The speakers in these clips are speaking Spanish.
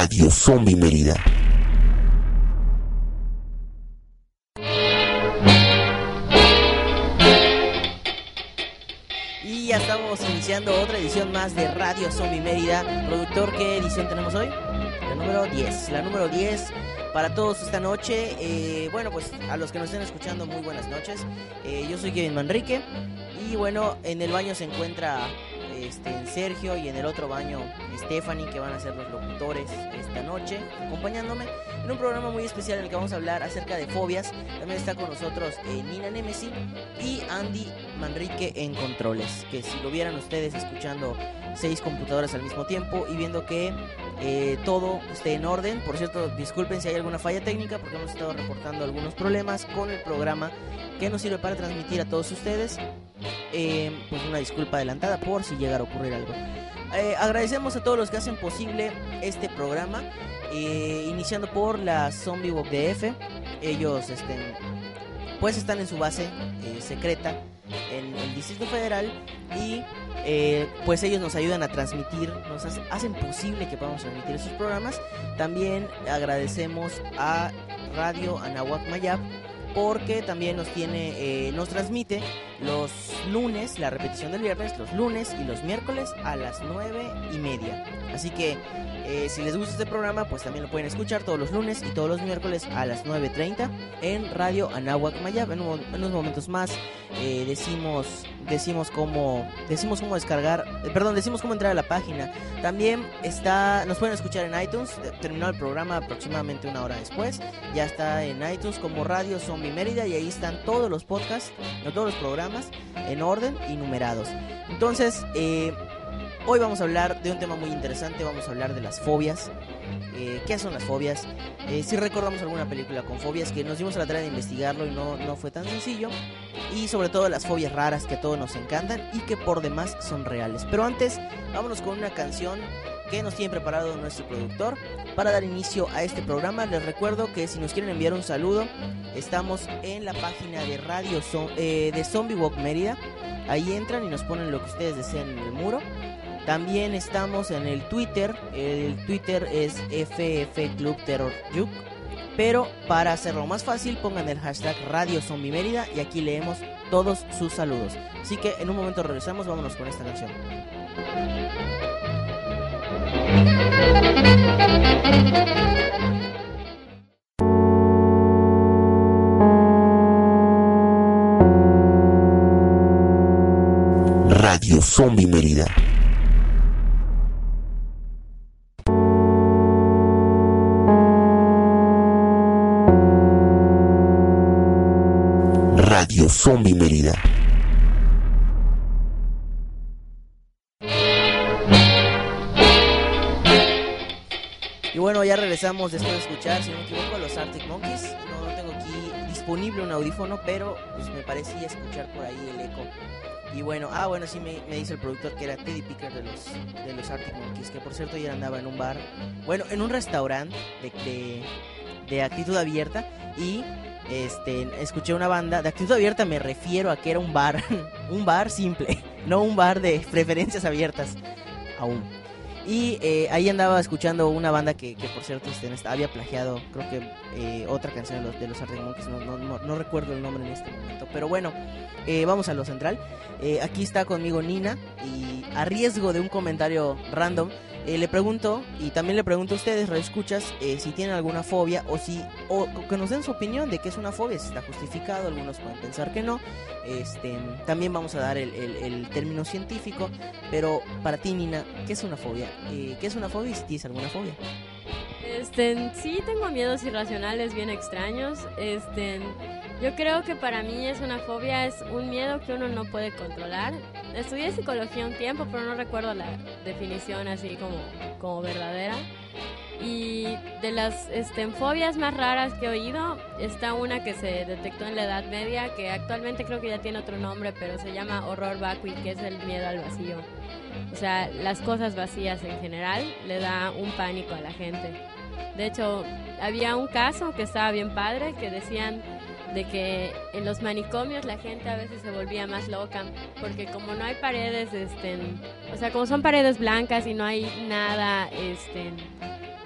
Radio Zombie Mérida. Y ya estamos iniciando otra edición más de Radio Zombie Mérida. Productor, ¿qué edición tenemos hoy? La número 10. La número 10 para todos esta noche. Eh, bueno, pues a los que nos estén escuchando, muy buenas noches. Eh, yo soy Kevin Manrique. Y bueno, en el baño se encuentra este, Sergio y en el otro baño Stephanie, que van a ser los locutores esta noche, acompañándome en un programa muy especial en el que vamos a hablar acerca de fobias. También está con nosotros eh, Nina Nemesi y Andy Manrique en controles, que si lo vieran ustedes escuchando seis computadoras al mismo tiempo y viendo que eh, todo esté en orden. Por cierto, disculpen si hay alguna falla técnica porque hemos estado reportando algunos problemas con el programa que nos sirve para transmitir a todos ustedes. Eh, pues una disculpa adelantada por si llegara a ocurrir algo. Eh, agradecemos a todos los que hacen posible este programa, eh, iniciando por la Zombie Walk DF. Ellos este, pues están en su base eh, secreta en el Distrito Federal y pues ellos nos ayudan a transmitir, nos hace- hacen posible que podamos transmitir esos programas. También agradecemos a Radio Anahuac Mayab porque también nos tiene, eh, nos transmite los lunes, la repetición del viernes, los lunes y los miércoles a las nueve y media. Así que eh, si les gusta este programa, pues también lo pueden escuchar todos los lunes y todos los miércoles a las 9.30 en Radio Anahuac Mayab. En, un- en unos momentos más eh, decimos decimos cómo decimos cómo descargar, eh, perdón, decimos cómo entrar a la página. También está, nos pueden escuchar en iTunes. Terminó el programa aproximadamente una hora después. Ya está en iTunes como Radio Zombie Mérida y ahí están todos los podcasts, no todos los programas en orden y numerados. Entonces, eh, Hoy vamos a hablar de un tema muy interesante, vamos a hablar de las fobias. Eh, ¿Qué son las fobias? Eh, si recordamos alguna película con fobias que nos dimos a la tarea de investigarlo y no, no fue tan sencillo. Y sobre todo las fobias raras que a todos nos encantan y que por demás son reales. Pero antes, vámonos con una canción que nos tiene preparado nuestro productor para dar inicio a este programa. Les recuerdo que si nos quieren enviar un saludo, estamos en la página de Radio eh, de Zombie Walk Mérida. Ahí entran y nos ponen lo que ustedes deseen en el muro. También estamos en el Twitter. El Twitter es FF Terror. Pero para hacerlo más fácil, pongan el hashtag Radio Zombie Mérida y aquí leemos todos sus saludos. Así que en un momento regresamos, vámonos con esta canción. Radio Zombie Mérida. Radio Zombie Mérida. Y bueno, ya regresamos después de escuchar, si no me equivoco, a los Arctic Monkeys. No, no tengo aquí disponible un audífono, pero pues me parecía escuchar por ahí el eco. Y bueno, ah, bueno, sí me, dice el productor que era Teddy Picker de los, de los Arctic Monkeys, que por cierto ya andaba en un bar, bueno, en un restaurante de, de actitud abierta y este, escuché una banda, de actitud abierta me refiero a que era un bar, un bar simple, no un bar de preferencias abiertas, aún. Y eh, ahí andaba escuchando una banda que, que por cierto este, había plagiado, creo que eh, otra canción de los, de los Arctic Monkeys, no, no, no- no recuerdo el nombre en este momento. Pero bueno, eh, vamos a lo central. Eh, aquí está conmigo Nina y a riesgo de un comentario random, eh, le pregunto, y también le pregunto a ustedes, escuchas si tienen alguna fobia o si o que nos den su opinión de qué es una fobia, si está justificado, algunos pueden pensar que no. Este, también vamos a dar el, término científico, pero para ti, Nina, ¿qué es una fobia? Eh, ¿Qué es una fobia si tienes alguna fobia? Este, sí tengo miedos irracionales bien extraños. Este, Yo creo que para mí es una fobia, es un miedo que uno no puede controlar. Estudié psicología un tiempo, pero no recuerdo la definición así como, como verdadera. Y de las este, fobias más raras que he oído, está una que se detectó en la Edad Media, que actualmente creo que ya tiene otro nombre, pero se llama horror vacui, que es el miedo al vacío. O sea, las cosas vacías en general le da un pánico a la gente. De hecho, había un caso que estaba bien padre, que decían de que en los manicomios la gente a veces se volvía más loca, porque como no hay paredes, este, o sea, como son paredes blancas y no hay nada, este,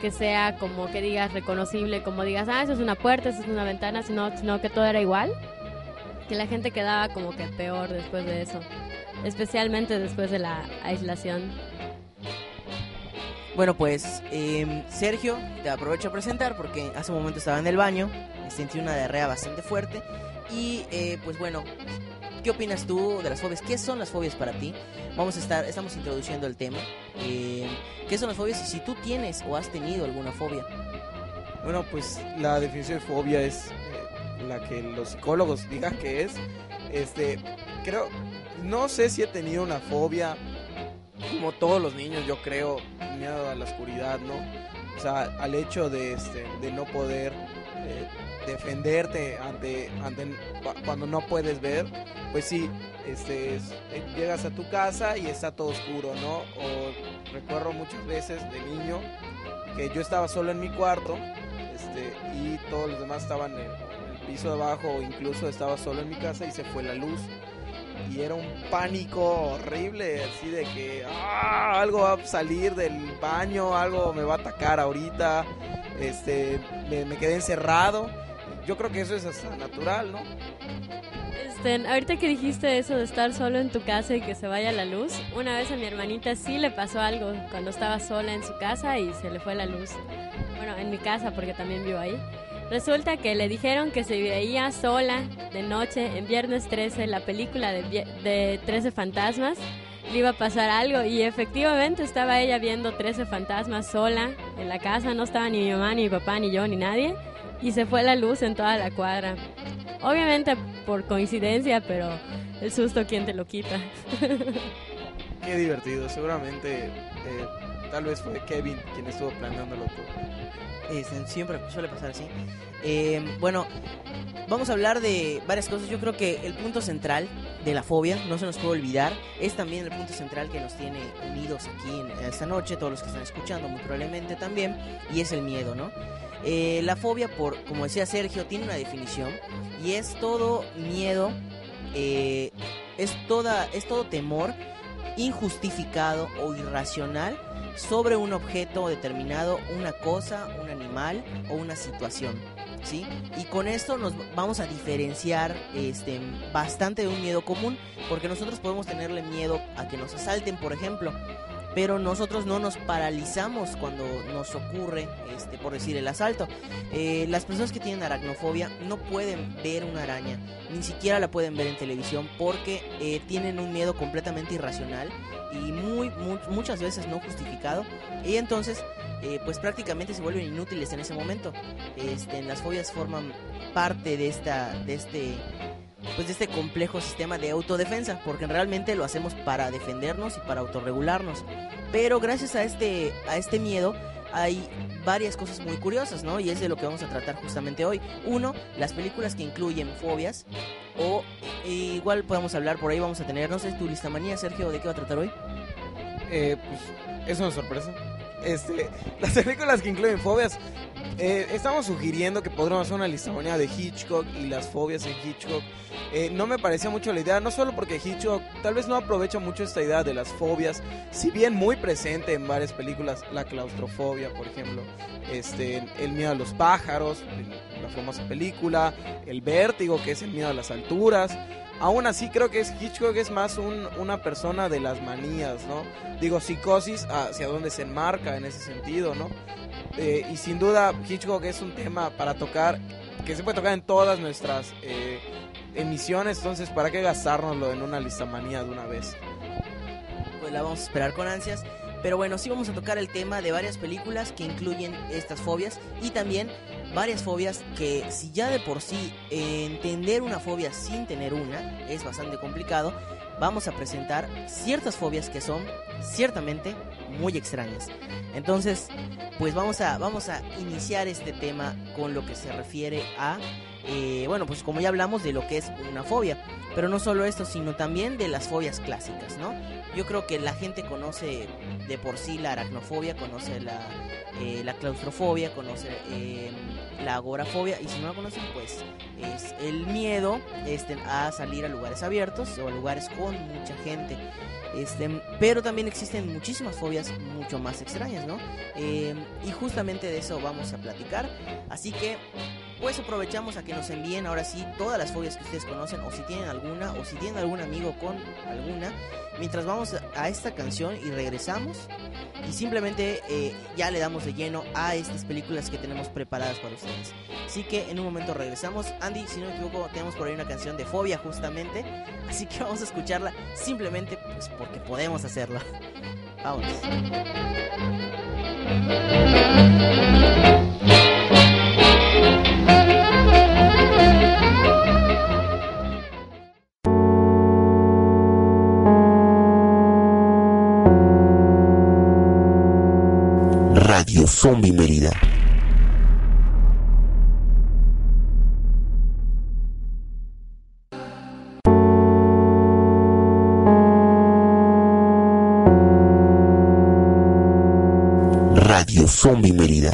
que sea como que digas reconocible, como digas, ah, eso es una puerta, eso es una ventana, sino, sino que todo era igual, que la gente quedaba como que peor después de eso, especialmente después de la aislación. Bueno, pues em, Sergio, te aprovecho a presentar porque hace un momento estaba en el baño, sentí una diarrea bastante fuerte y eh, pues bueno, ¿qué opinas tú de las fobias? ¿Qué son las fobias para ti? Vamos a estar, estamos introduciendo el tema. Em, ¿Qué son las fobias y si tú tienes o has tenido alguna fobia? Bueno, pues la definición de fobia es eh, la que los psicólogos digan que es. Este, creo, no sé si he tenido una fobia como todos los niños, yo creo, miedo a la oscuridad, ¿no? O sea, al hecho de, este, de no poder eh, defenderte ante, ante cuando no puedes ver, pues sí, este, eh, llegas a tu casa y está todo oscuro, ¿no? O recuerdo muchas veces de niño que yo estaba solo en mi cuarto este, y todos los demás estaban en el piso de abajo o incluso estaba solo en mi casa y se fue la luz y era un pánico horrible, así de que ah, algo va a salir del baño, algo me va a atacar ahorita, este, me, quedé encerrado. Yo creo que eso es hasta natural, ¿no? Este, ahorita que dijiste eso de estar solo en tu casa y que se vaya la luz, una vez a mi hermanita sí le pasó algo cuando estaba sola en su casa y se le fue la luz. Bueno, en mi casa porque también vivo ahí. Resulta que le dijeron que se veía sola de noche en Viernes 13, la película de, de 13 fantasmas. Le iba a pasar algo y efectivamente estaba ella viendo 13 fantasmas sola en la casa. No estaba ni mi mamá, ni mi papá, ni yo, ni nadie. Y se fue la luz en toda la cuadra. Obviamente por coincidencia, pero el susto, ¿quién te lo quita? Qué divertido. Seguramente eh, tal vez fue Kevin quien estuvo planeándolo todo siempre suele pasar así. Eh, bueno, vamos a hablar de varias cosas. Yo creo que el punto central de la fobia, no se nos puede olvidar, es también el punto central que nos tiene unidos aquí en, esta noche, todos los que están escuchando muy probablemente también, y es el miedo, ¿no? Eh, la fobia, por, como decía Sergio, tiene una definición y es todo miedo, eh, es, toda, es todo temor injustificado o irracional sobre un objeto determinado, una cosa, un animal o una situación. ¿Sí? Y con esto nos vamos a diferenciar este, bastante de un miedo común, porque nosotros podemos tenerle miedo a que nos asalten, por ejemplo, pero nosotros no nos paralizamos cuando nos ocurre, este, por decir, el asalto. Eh, las personas que tienen aracnofobia no pueden ver una araña, ni siquiera la pueden ver en televisión porque eh, tienen un miedo completamente irracional y muy, muchas veces no justificado y entonces eh, pues prácticamente se vuelven inútiles en ese momento. Este, las fobias forman parte de esta, de este pues de este complejo sistema de autodefensa, porque realmente lo hacemos para defendernos y para autorregularnos. Pero gracias a este, a este miedo hay varias cosas muy curiosas, ¿no? Y es de lo que vamos a tratar justamente hoy. Uno, las películas que incluyen fobias. O e, igual podemos hablar por ahí, vamos a tener, no sé, tu lista manía, Sergio, ¿de qué va a tratar hoy? Eh, pues es una sorpresa. Este, las películas que incluyen fobias, eh, estamos sugiriendo que podríamos hacer una listamanía de Hitchcock y las fobias en Hitchcock. Eh, no me parecía mucho la idea, no solo porque Hitchcock tal vez no aprovecha mucho esta idea de las fobias, si bien muy presente en varias películas, la claustrofobia, por ejemplo, este, el miedo a los pájaros, la famosa película, el vértigo, que es el miedo a las alturas. Aún así creo que es Hitchcock es más un, una persona de las manías, ¿no? Digo, psicosis hacia dónde se enmarca en ese sentido, ¿no? Eh, y sin duda Hitchcock es un tema para tocar, que se puede tocar en todas nuestras eh, emisiones, entonces ¿para qué gastárnoslo en una listamanía de una vez? Pues la vamos a esperar con ansias. Pero bueno, sí vamos a tocar el tema de varias películas que incluyen estas fobias y también varias fobias que si ya de por sí entender una fobia sin tener una es bastante complicado, vamos a presentar ciertas fobias que son ciertamente muy extrañas. Entonces, pues vamos a, vamos a iniciar este tema con lo que se refiere a, eh, bueno, pues como ya hablamos de lo que es una fobia, pero no solo esto, sino también de las fobias clásicas, ¿no? Yo creo que la gente conoce de por sí la aracnofobia, conoce la, eh, la claustrofobia, conoce eh, la agorafobia y si no la conocen pues es el miedo este, a salir a lugares abiertos o a lugares con mucha gente. Este, pero también existen muchísimas fobias mucho más extrañas, ¿no? Eh, y justamente de eso vamos a platicar. Así que pues aprovechamos a que nos envíen ahora sí todas las fobias que ustedes conocen o si tienen alguna o si tienen algún amigo con alguna mientras vamos a esta canción y regresamos y simplemente eh, ya le damos de lleno a estas películas que tenemos preparadas para ustedes. Así que en un momento regresamos. Andy, si no me equivoco, tenemos por ahí una canción de fobia justamente, así que vamos a escucharla simplemente pues, porque podemos hacerlo. Vamos. Zombie Mérida. Radio Zombie Mérida.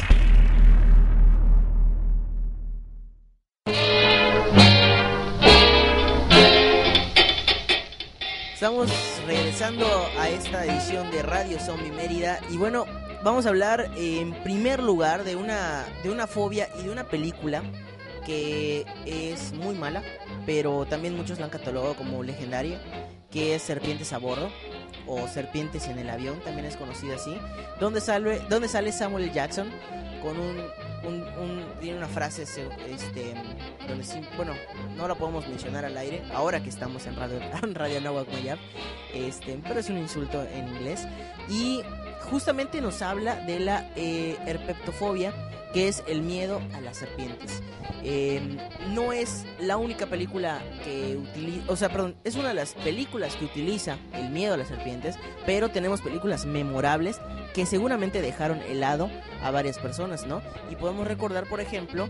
Estamos regresando a esta edición de Radio Zombie Mérida y bueno, vamos a hablar en primer lugar de una de una fobia y de una película que es muy mala, pero también muchos la han catalogado como legendaria, que es Serpientes a bordo o Serpientes en el avión, también es conocida así, donde sale donde sale Samuel. Jackson con un, tiene una frase este donde sí- bueno no la podemos mencionar al aire ahora que estamos en radio en radio Nahuac Mayab, este pero es un insulto en inglés y justamente nos habla de la eh, herpetofobia que es el miedo a las serpientes Eh, no es la única película que utiliza, o sea, perdón, es una de las películas que utiliza el miedo a las serpientes, pero tenemos películas memorables que seguramente dejaron helado a varias personas, ¿no? Y podemos recordar, por ejemplo,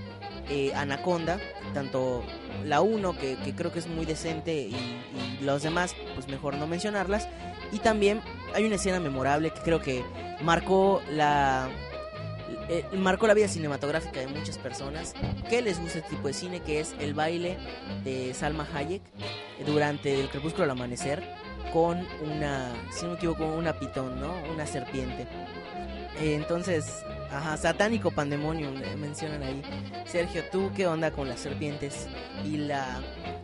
eh, Anaconda, tanto la 1, que, creo que es muy decente, y, y los demás, pues mejor no mencionarlas. Y también hay una escena memorable que creo que marcó la, eh, marcó la vida cinematográfica de muchas personas que les gusta este tipo de cine, que es el baile de Salma Hayek durante el crepúsculo al amanecer con una, si no me equivoco, una pitón, ¿no? Una serpiente. Eh, entonces, ajá, satánico pandemonium eh, mencionan ahí. Sergio, ¿tú qué onda con las serpientes y la,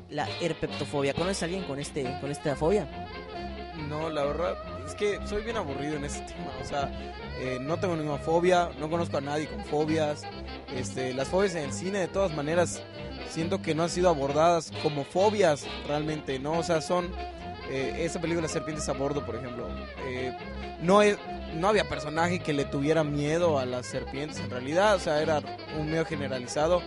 la herpetofobia? ¿Conoces a alguien con este con esta fobia? No, la verdad es que soy bien aburrido en ese tema. O sea, eh, no tengo ninguna fobia, no conozco a nadie con fobias. Este, las fobias en el cine, de todas maneras, siento que no han sido abordadas como fobias realmente, ¿no? O sea, son. eh, esa película Serpientes a Bordo, por ejemplo, eh, no, es, no había personaje que le tuviera miedo a las serpientes en realidad, o sea, era un miedo generalizado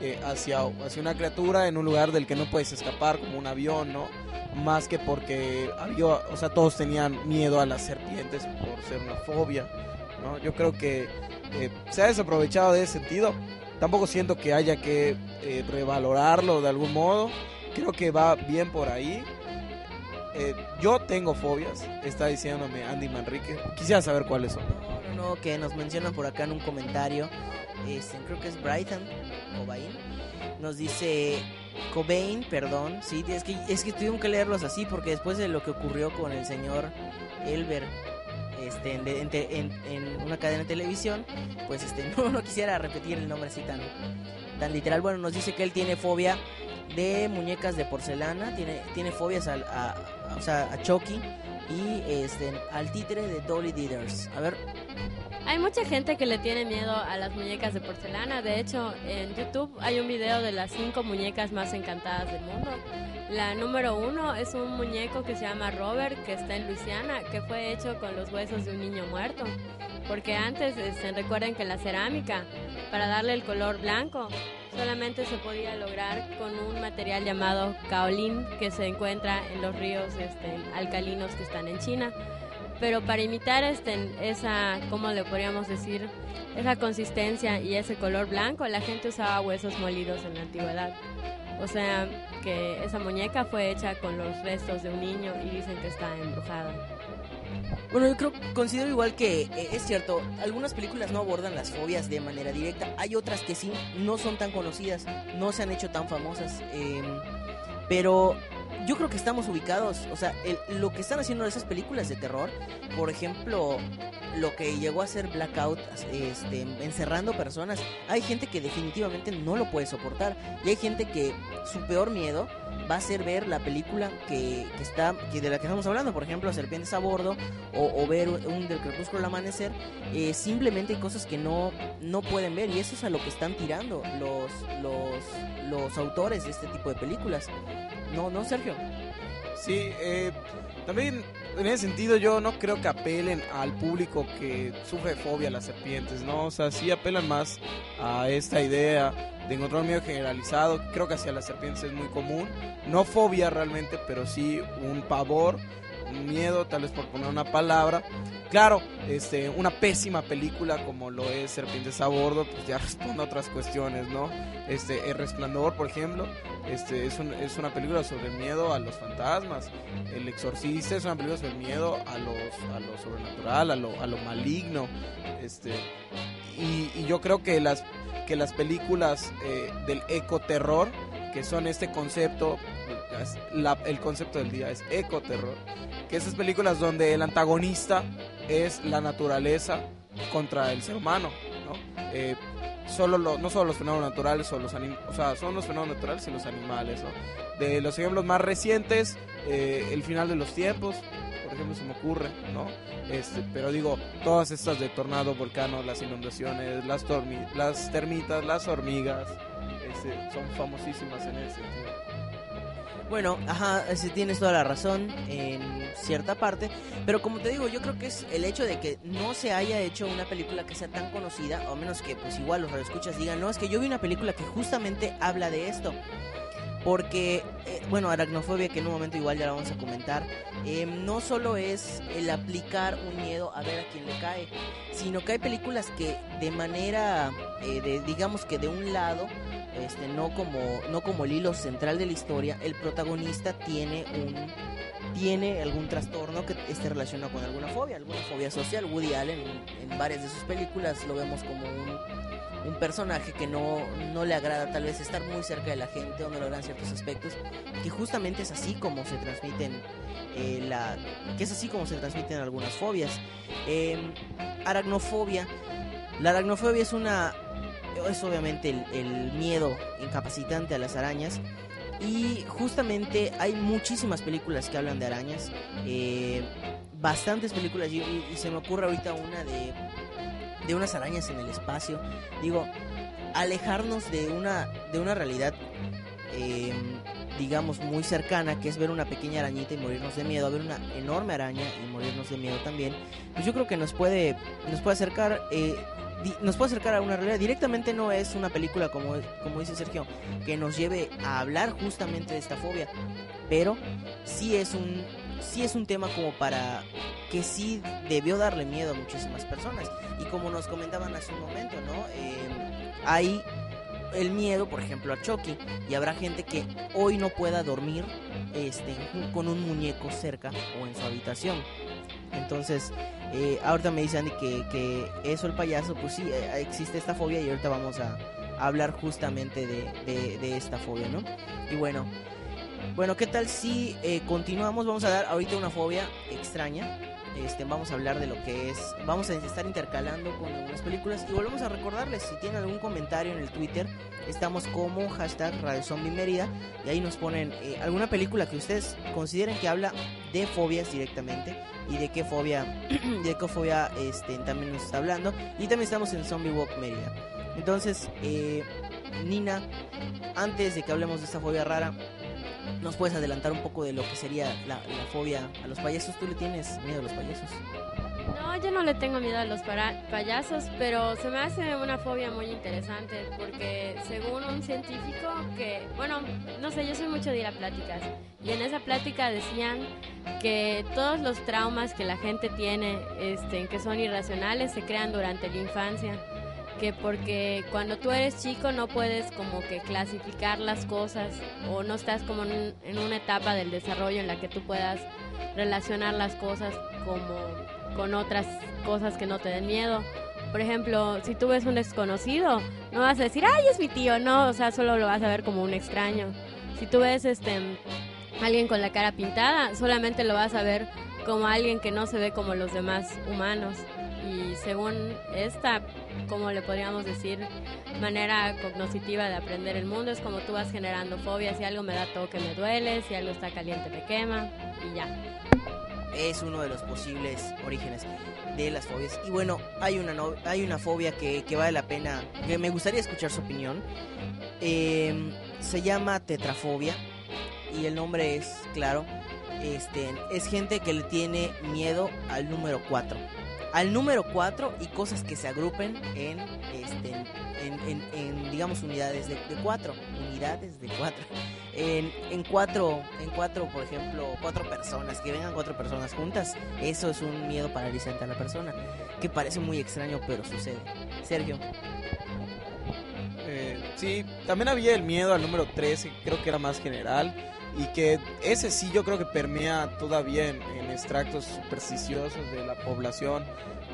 eh, hacia, hacia una criatura en un lugar del que no puedes escapar, como un avión, ¿no? más que porque había, o sea, todos tenían miedo a las serpientes por ser una fobia, ¿no? Yo creo que eh, se ha desaprovechado de ese sentido. Tampoco siento que haya que eh, revalorarlo de algún modo. Creo que va bien por ahí. Eh, yo tengo fobias, está diciéndome Andy Manrique. Quisiera saber cuáles son. No, que nos mencionan por acá en un comentario. Este, creo que es Brighton Cobain. Nos dice Cobain, perdón. Sí, es que, es que tuvieron que leerlos así porque después de lo que ocurrió con el señor Elber este, en, en en- una cadena de televisión, pues este, no, quisiera repetir el nombre así tan, literal. Bueno, nos dice que él tiene fobia de muñecas de porcelana, tiene, tiene fobias a, a- o sea, a Chucky y este, al títere de Dolly Didders. A ver, Hay mucha gente que le tiene miedo a las muñecas de porcelana. De hecho, en YouTube hay un video de las cinco muñecas más encantadas del mundo. La número uno es un muñeco que se llama Robert, que está en Luisiana, que fue hecho con los huesos de un niño muerto. Porque antes, este, recuerden que la cerámica, para darle el color blanco solamente se podía lograr con un material llamado kaolin que se encuentra en los ríos este, alcalinos que están en China. Pero para imitar este, esa, ¿cómo le podríamos decir? Esa consistencia y ese color blanco, la gente usaba huesos molidos en la antigüedad. O sea, que esa muñeca fue hecha con los restos de un niño y dicen que está embrujada. Bueno, yo creo, considero igual que eh, es cierto, algunas películas no abordan las fobias de manera directa, hay otras que sí, no son tan conocidas, no se han hecho tan famosas, em, pero yo creo que estamos ubicados, o sea, el- lo que están haciendo esas películas de terror, por ejemplo, lo que llegó a ser Blackout, este, encerrando personas, hay gente que definitivamente no lo puede soportar y hay gente que su peor miedo va a ser ver la película que, está de la que estamos hablando, por ejemplo, Serpientes a bordo o, ver un del crepúsculo al amanecer, eh, simplemente hay cosas que no no pueden ver y eso es a lo que están tirando los los los autores de este tipo de películas. No, no, Sergio. Sí, eh, también en ese sentido yo no creo que apelen al público que sufre fobia a las serpientes, ¿no? O sea, sí apelan más a esta idea de encontrar un miedo generalizado. Creo que hacia las serpientes es muy común. No fobia realmente, pero sí un pavor, miedo, tal vez por poner una palabra. Claro, este, una pésima película como lo es Serpientes a bordo, pues ya responde a otras cuestiones, ¿no? Este, El Resplandor, por ejemplo, este, es, es una película sobre el miedo a los fantasmas. El Exorcista es una película sobre el miedo a, los, a lo sobrenatural, a lo, a lo maligno. Este, y, yo creo que las, que las películas eh, del ecoterror, que son este concepto, el concepto del día es ecoterror, que películas donde el antagonista es la naturaleza contra el ser humano, ¿no? Eh, solo lo- no solo los fenómenos naturales o los anim- o sea, son los fenómenos naturales y los animales, ¿no? De los ejemplos más recientes, eh, el final de los tiempos, por ejemplo, se me ocurre, ¿no? Este, pero digo, todas estas de tornado, volcano, las inundaciones, las, las termitas, las hormigas, este, son famosísimas en ese sentido. Bueno, ajá, ese, tienes toda la razón en cierta parte, pero como te digo, yo creo que es el hecho de que no se haya hecho una película que sea tan conocida, o menos que pues igual los radioescuchas digan, no, es que yo vi una película que justamente habla de esto. Porque, eh, bueno, aracnofobia, que en un momento igual ya la vamos a comentar, eh, no solo es el aplicar un miedo a ver a quién le cae, sino que hay películas que de manera, eh, de, digamos que de un lado, este, no como, no como el hilo central de la historia, el protagonista tiene un tiene algún trastorno que esté relacionado con alguna fobia, alguna fobia social. Woody Allen en, en varias de sus películas lo vemos como un, personaje que no, no le agrada tal vez estar muy cerca de la gente o no le agradan ciertos aspectos, que justamente es así como se transmiten eh, la, que es así como se transmiten algunas fobias. Eh, aracnofobia, la aracnofobia es una es obviamente el, miedo incapacitante a las arañas y justamente hay muchísimas películas que hablan de arañas, eh, bastantes películas y, se me ocurre ahorita una de, de unas arañas en el espacio. Digo, alejarnos de una, de una realidad, eh, digamos, muy cercana, que es ver una pequeña arañita y morirnos de miedo, a ver una enorme araña y morirnos de miedo también, pues yo creo que nos puede, nos puede acercar... eh, nos puede acercar a una realidad. Directamente no es una película, como, como dice Sergio, que nos lleve a hablar justamente de esta fobia, pero sí es un sí es un tema como para que sí debió darle miedo a muchísimas personas y como nos comentaban hace un momento, ¿no? Eh, hay el miedo, por ejemplo, a Chucky y habrá gente que hoy no pueda dormir este con un muñeco cerca o en su habitación. Entonces, eh, ahorita me dice Andy que, que eso el payaso, pues sí, eh, existe esta fobia y ahorita vamos a, hablar justamente de, de- de esta fobia, ¿no? Y bueno, bueno, ¿qué tal si eh, continuamos? Vamos a dar ahorita una fobia extraña. Este, vamos a hablar de lo que es. Vamos a estar intercalando con algunas películas. Y volvemos a recordarles: si tienen algún comentario en el Twitter, estamos como hashtag Radio Zombie Mérida. Y ahí nos ponen eh, alguna película que ustedes consideren que habla de fobias directamente. Y de qué fobia, de qué fobia este, también nos está hablando. Y también estamos en Zombie Walk Mérida. Entonces, eh, Nina, antes de que hablemos de esta fobia rara, ¿Nos puedes adelantar un poco de lo que sería la, la fobia a los payasos? ¿Tú le tienes miedo a los payasos? No, yo no le tengo miedo a los payasos, pero se me hace una fobia muy interesante porque según un científico que, bueno, no sé, yo soy mucho de ir a pláticas y en esa plática decían que todos los traumas que la gente tiene, este, que son irracionales, se crean durante la infancia. Que porque cuando tú eres chico no puedes como que clasificar las cosas o no estás como en, en una etapa del desarrollo en la que tú puedas relacionar las cosas como con otras cosas que no te den miedo. Por ejemplo, si tú ves un desconocido, no vas a decir, ay, es mi tío, no, o sea, solo lo vas a ver como un extraño. Si tú ves este alguien con la cara pintada, solamente lo vas a ver como alguien que no se ve como los demás humanos. Y según esta, como le podríamos decir, manera cognoscitiva de aprender el mundo, es como tú vas generando fobias, si algo me da toque me duele, si algo está caliente me quema y ya. es uno de los posibles orígenes de las fobias. Y bueno, hay una, hay una fobia que, que vale la pena, que me gustaría escuchar su opinión. Eh, se llama tetrafobia y el nombre es, claro, este, es gente que le tiene miedo al número 4. Al número 4 y cosas que se agrupen en, este, en, en- en, digamos, unidades de 4. Unidades de 4 en, cuatro, en cuatro, por ejemplo, cuatro personas, que vengan cuatro personas juntas, eso es un miedo paralizante a la persona, que parece muy extraño, pero sucede. Sergio, Eh, sí, también había el miedo al número 13, creo que era más general. Y que ese sí yo creo que permea todavía en, en extractos supersticiosos de la población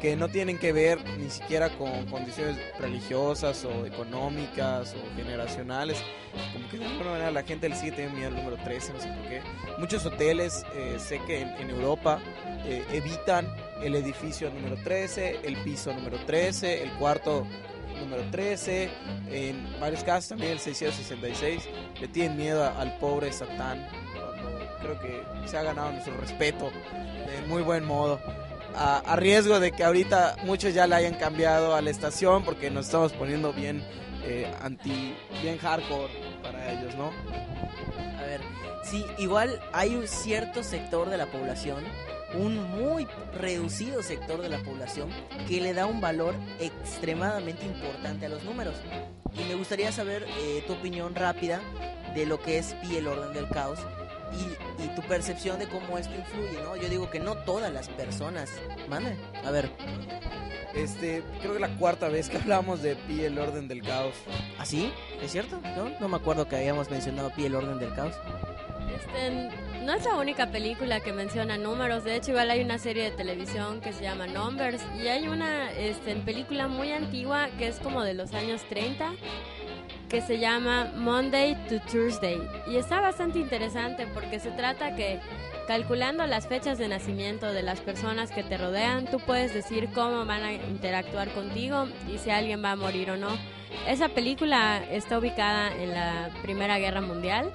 que no tienen que ver ni siquiera con condiciones religiosas o económicas o generacionales. Como que de alguna manera la gente le sigue teniendo miedo al número 13, no sé por qué. Muchos hoteles, eh, sé que en, en Europa eh, evitan el edificio número 13, el piso número 13, el cuarto número 13, en varios casos también el 666, le tienen miedo al pobre Satán, creo que se ha ganado nuestro respeto de muy buen modo. A, a riesgo de que ahorita muchos ya la hayan cambiado a la estación porque nos estamos poniendo bien eh, anti, bien hardcore para ellos, ¿no? a ver, sí, igual hay un cierto sector de la población, un muy reducido sector de la población, que le da un valor extremadamente importante a los números. Y me gustaría saber eh, tu opinión rápida de lo que es Pi el orden del caos y, y tu percepción de cómo esto influye, ¿no? Yo digo que no todas las personas. Mande, a ver, Este, creo que la cuarta vez que hablamos de Pi el orden del caos. ¿así? ¿Es cierto? ¿No? no me acuerdo que hayamos mencionado Pi el orden del caos. Este, no es la única película que menciona números, de hecho igual hay una serie de televisión que se llama Numbers y hay una este, película muy antigua que es como de los años 30 que se llama Monday to Thursday y está bastante interesante porque se trata que calculando las fechas de nacimiento de las personas que te rodean, tú puedes decir cómo van a interactuar contigo y si alguien va a morir o no. Esa película está ubicada en la Primera Guerra Mundial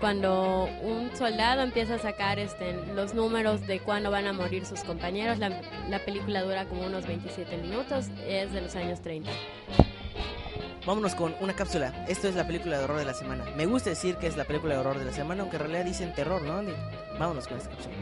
cuando un soldado empieza a sacar este, los números de cuándo van a morir sus compañeros. La, la película dura como unos 27 minutos, es de los años 30. Vámonos con una cápsula. Esto es la película de horror de la semana. Me gusta decir que es la película de horror de la semana, aunque en realidad dicen terror, ¿no? Andy? Vámonos con esta cápsula.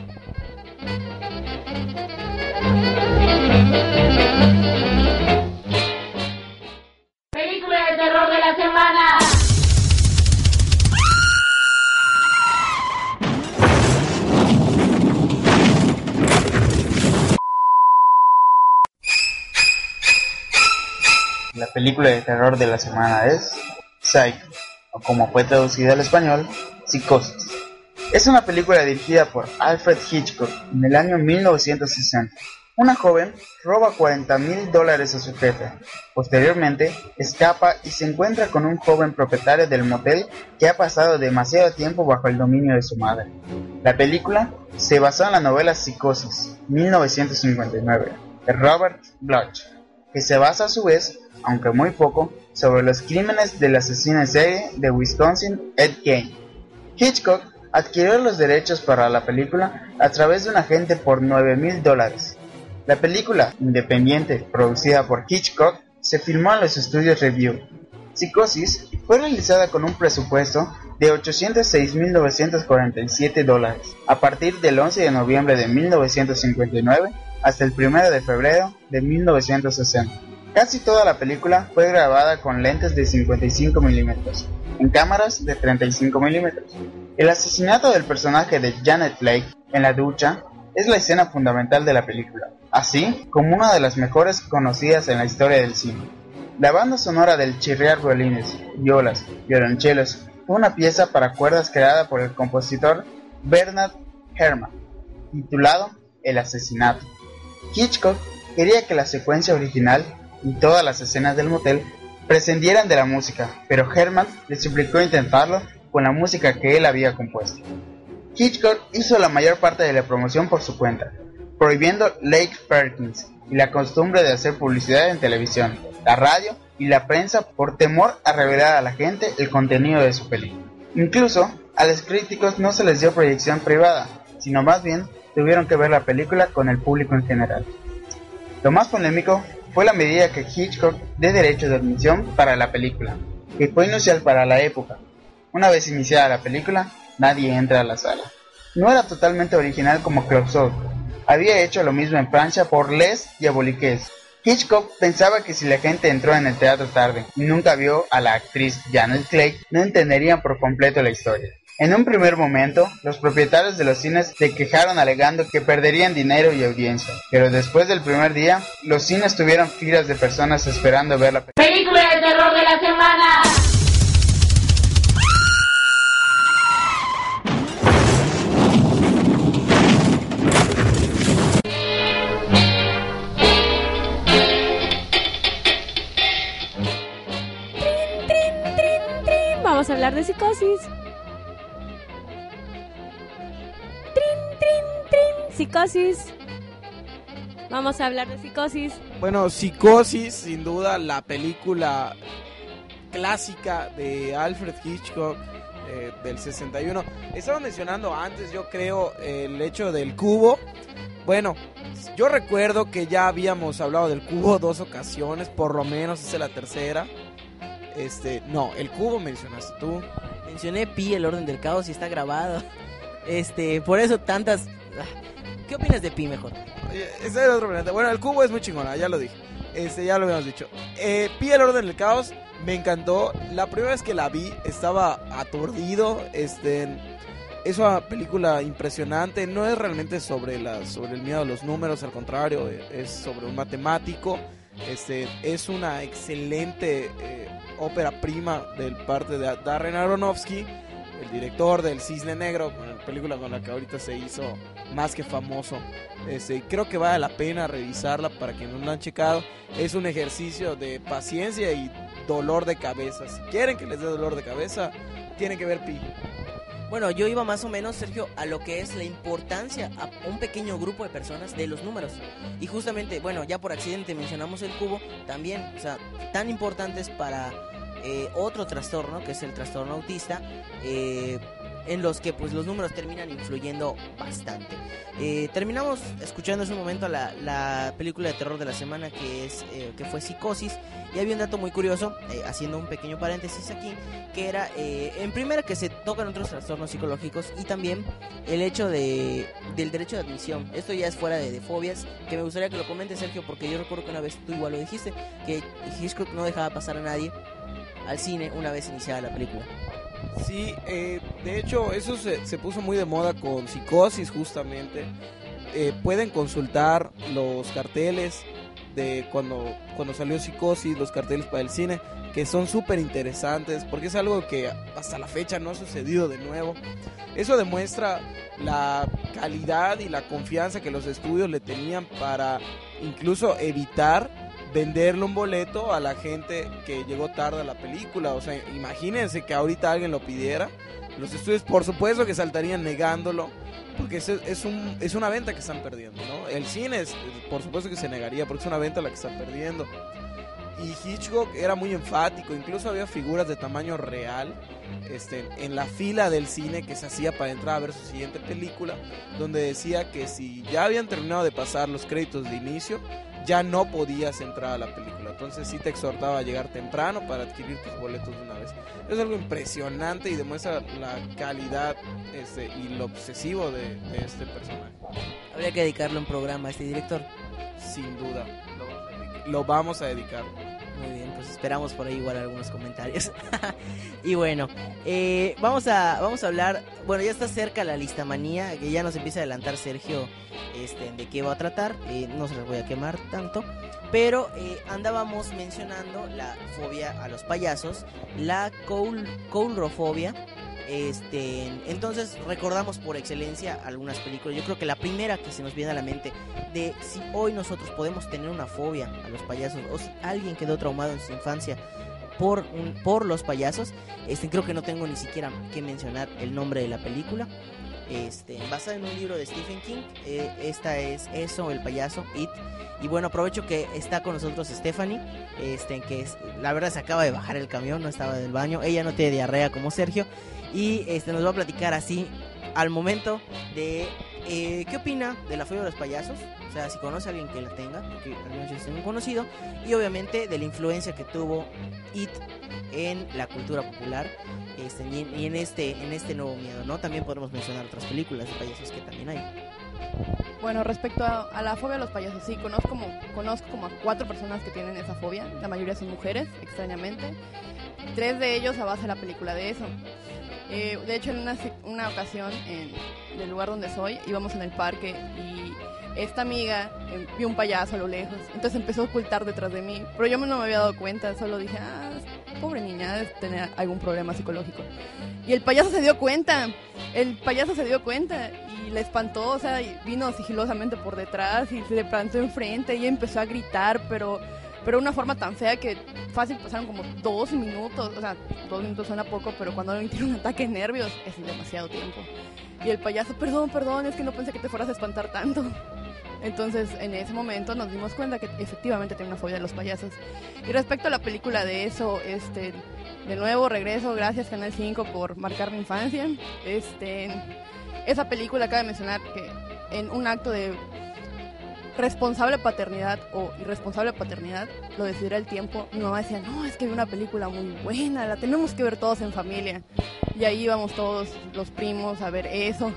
Película de terror de la semana es Psycho, o como fue traducida al español, Psicosis. Es una película dirigida por Alfred Hitchcock en el año 1960. Una joven roba 40 mil dólares a su jefe. Posteriormente, escapa y se encuentra con un joven propietario del motel que ha pasado demasiado tiempo bajo el dominio de su madre. La película se basó en la novela Psicosis, 1959, de Robert Bloch, que se basa a su vez, aunque muy poco, sobre los crímenes del asesino en serie de Wisconsin, Ed Gein. Hitchcock adquirió los derechos para la película a través de un agente por 9 mil dólares. La película, independiente, producida por Hitchcock, se filmó en los estudios Review. Psicosis fue realizada con un presupuesto de 806.947 dólares. A partir del 11 de noviembre de 1959 hasta el 1 de febrero de 1960. Casi toda la película fue grabada con lentes de 55 milímetros, en cámaras de 35 milímetros. El asesinato del personaje de Janet Blake en la ducha es la escena fundamental de la película, así como una de las mejores conocidas en la historia del cine. La banda sonora del chirriar violines, violas, violonchelos fue una pieza para cuerdas creada por el compositor Bernard Herrmann, titulado El asesinato. Hitchcock quería que la secuencia original y todas las escenas del motel prescindieran de la música, pero Herman le suplicó intentarlo con la música que él había compuesto. Hitchcock hizo la mayor parte de la promoción por su cuenta, prohibiendo Lake Perkins y la costumbre de hacer publicidad en televisión, la radio y la prensa por temor a revelar a la gente el contenido de su película. Incluso a los críticos no se les dio proyección privada, sino más bien tuvieron que ver la película con el público en general. Lo más polémico fue la medida que Hitchcock dé derecho de admisión para la película, que fue inusual para la época. Una vez iniciada la película, nadie entra a la sala. No era totalmente original como Clouseau. Había hecho lo mismo en Francia por Les Diaboliques. Hitchcock pensaba que si la gente entró en el teatro tarde y nunca vio a la actriz Janet Clay, no entenderían por completo la historia. En un primer momento, los propietarios de los cines se quejaron alegando que perderían dinero y audiencia, pero después del primer día, los cines tuvieron filas de personas esperando ver la película de terror de la semana. Vamos a hablar de psicosis. Psicosis. Vamos a hablar de Psicosis. Bueno, Psicosis, sin duda, la película clásica de Alfred Hitchcock eh, del 61. Estaba mencionando antes, yo creo, el hecho del cubo. Bueno, yo recuerdo que ya habíamos hablado del cubo dos ocasiones, por lo menos es la tercera. Este, no, el cubo mencionaste tú. Mencioné Pi, el orden del caos, y está grabado. Este, por eso tantas. Ah, ¿Qué opinas de Pi mejor? Otro planeta. Bueno, el cubo es muy chingona, ya lo dije. Este, ya lo habíamos dicho. Eh, Pi, el orden del caos, me encantó. La primera vez que la vi estaba aturdido. Este, es una película impresionante. No es realmente sobre, la, sobre el miedo a los números, al contrario, es sobre un matemático. Este, es una excelente eh, ópera prima del parte de Darren Aronofsky el director del Cisne Negro, una película con la que ahorita se hizo más que famoso. Este, creo que vale la pena revisarla para quienes no la han checado. Es un ejercicio de paciencia y dolor de cabeza. Si quieren que les dé dolor de cabeza, tienen que ver Pi. Bueno, yo iba más o menos, Sergio, a lo que es la importancia a un pequeño grupo de personas de los números. Y justamente, bueno, ya por accidente mencionamos el cubo, también, o sea, tan importantes para eh, otro trastorno, que es el trastorno autista, eh, en los que pues los números terminan influyendo bastante. Eh, terminamos escuchando en un momento la, la, película de terror de la semana que es que fue Psicosis y había un dato muy curioso, haciendo un pequeño paréntesis aquí, que era en primera que se tocan otros trastornos psicológicos y también el hecho de del derecho de admisión. Esto ya es fuera de, de fobias, que me gustaría que lo comentes Sergio porque yo recuerdo que una vez tú igual lo dijiste, que Hitchcock no dejaba pasar a nadie al cine una vez iniciada la película. Sí, eh, de hecho eso se, se, puso muy de moda con Psicosis justamente. Eh, pueden consultar los carteles de cuando, cuando salió Psicosis, los carteles para el cine, que son súper interesantes porque es algo que hasta la fecha no ha sucedido de nuevo. Eso demuestra la calidad y la confianza que los estudios le tenían para incluso evitar venderle un boleto a la gente que llegó tarde a la película. O sea, imagínense que ahorita alguien lo pidiera. Los estudios, por supuesto, que saltarían negándolo. Porque es, es, un, es una venta que están perdiendo, ¿no? El cine, es, por supuesto que se negaría, porque es una venta la que están perdiendo. Y Hitchcock era muy enfático, incluso había figuras de tamaño real este, en la fila del cine que se hacía para entrar a ver su siguiente película, donde decía que si ya habían terminado de pasar los créditos de inicio, ya no podías entrar a la película. Entonces sí te exhortaba a llegar temprano para adquirir tus boletos de una vez. Es algo impresionante y demuestra la calidad este, y lo obsesivo de, este personaje. Habría que dedicarle un programa a este director. Sin duda. Lo vamos a dedicar. Muy bien, pues esperamos por ahí igual algunos comentarios. y bueno, eh, vamos a vamos a hablar. Bueno, ya está cerca la lista manía, que ya nos empieza a adelantar Sergio este, de qué va a tratar. eh, no se los voy a quemar tanto. Pero eh, andábamos mencionando la fobia a los payasos, la coul, coulrofobia. Este, entonces recordamos por excelencia algunas películas. Yo creo que la primera que se nos viene a la mente de si hoy nosotros podemos tener una fobia a los payasos o si alguien quedó traumado en su infancia por un, por los payasos, este creo que no tengo ni siquiera que mencionar el nombre de la película. Este, basada en un libro de Stephen King, eh, esta es Eso, el payaso, It. Y bueno, aprovecho que está con nosotros Stephanie, este, que es, la verdad se acaba de bajar el camión, no estaba del baño, ella no tiene diarrea como Sergio, y este, nos va a platicar así al momento de eh, qué opina de la fobia de los payasos, o sea, si conoce a alguien que la tenga, porque al menos soy un conocido, y obviamente de la influencia que tuvo It en la cultura popular este, y, en, este en este nuevo miedo, ¿no? También podemos mencionar otras películas de payasos que también hay. Bueno, respecto a, la fobia a los payasos, sí, conozco como, conozco como a cuatro personas que tienen esa fobia. La mayoría son mujeres, extrañamente. Tres de ellos a base de la película de eso. Eh, de hecho, en una, una ocasión, en el lugar donde soy, íbamos en el parque y esta amiga eh, vio un payaso a lo lejos. Entonces empezó a ocultar detrás de mí. Pero yo no me había dado cuenta, solo dije, ah, pobre niña, debe tener algún problema psicológico. Y el payaso se dio cuenta. El payaso se dio cuenta y le espantó, o sea, vino sigilosamente por detrás y se le plantó enfrente y empezó a gritar, pero pero de una forma tan fea que fácil pasaron como dos minutos, o sea, dos minutos suena poco, pero cuando alguien tiene un ataque de nervios es demasiado tiempo. Y el payaso, perdón, perdón, es que no pensé que te fueras a espantar tanto. Entonces, en ese momento nos dimos cuenta que efectivamente tenía una fobia de los payasos. Y respecto a la película de eso, este, de nuevo regreso, gracias Canal 5 por marcar mi infancia. Este, esa película acaba de mencionar que en un acto de responsable paternidad o irresponsable paternidad, lo decidirá el tiempo. Mi mamá decía, no, es que hay una película muy buena, la tenemos que ver todos en familia. Y ahí íbamos todos los primos a ver eso.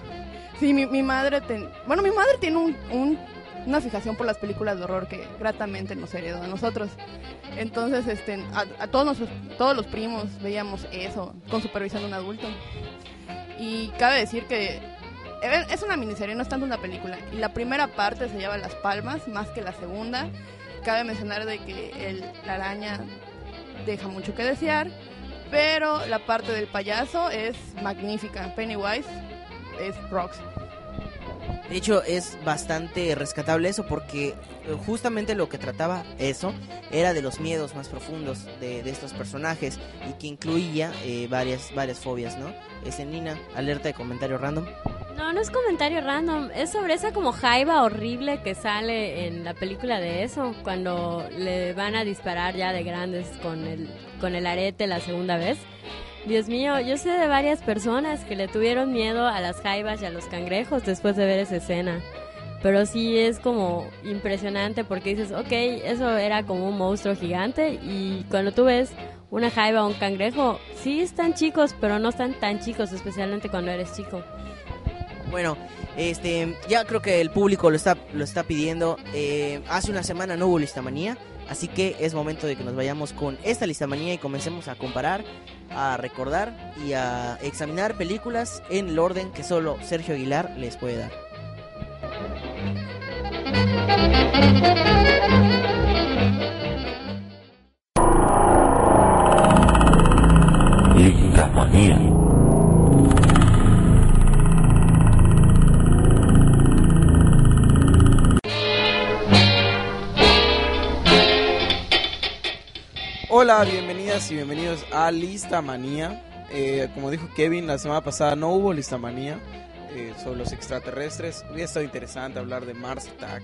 Sí, mi, mi madre, ten- bueno, mi madre tiene un, un- una fijación por las películas de horror que gratamente nos heredó a nosotros. Entonces, este, a, a todos, nuestros, todos los primos veíamos eso con supervisión de un adulto. Y cabe decir que es una miniserie, no es tanto una película. Y la primera parte se lleva las palmas más que la segunda. Cabe mencionar de que el, la araña deja mucho que desear, pero la parte del payaso es magnífica. Pennywise es rocks. De hecho, es bastante rescatable eso porque eh, justamente lo que trataba eso era de los miedos más profundos de, de estos personajes y que incluía eh, varias, varias fobias, ¿no? Ese Nina, alerta de comentario random. No, no es comentario random, es sobre esa como jaiba horrible que sale en la película de eso, cuando le van a disparar ya de grandes con el, con el arete la segunda vez. Dios mío, yo sé de varias personas que le tuvieron miedo a las jaibas y a los cangrejos después de ver esa escena. Pero sí es como impresionante porque dices, ok, eso era como un monstruo gigante y cuando tú ves una jaiba o un cangrejo, sí están chicos, pero no están tan chicos, especialmente cuando eres chico. Bueno, este, ya creo que el público lo está, lo está pidiendo. Eh, hace una semana no hubo listamanía, así que es momento de que nos vayamos con esta listamanía y comencemos a comparar, a recordar y a examinar películas en el orden que solo Sergio Aguilar les puede dar. Listamanía. Hola, bienvenidas y bienvenidos a Lista Manía. Eh, como dijo Kevin, la semana pasada no hubo Lista Manía eh, sobre los extraterrestres. Hubiera estado interesante hablar de Mars Attack,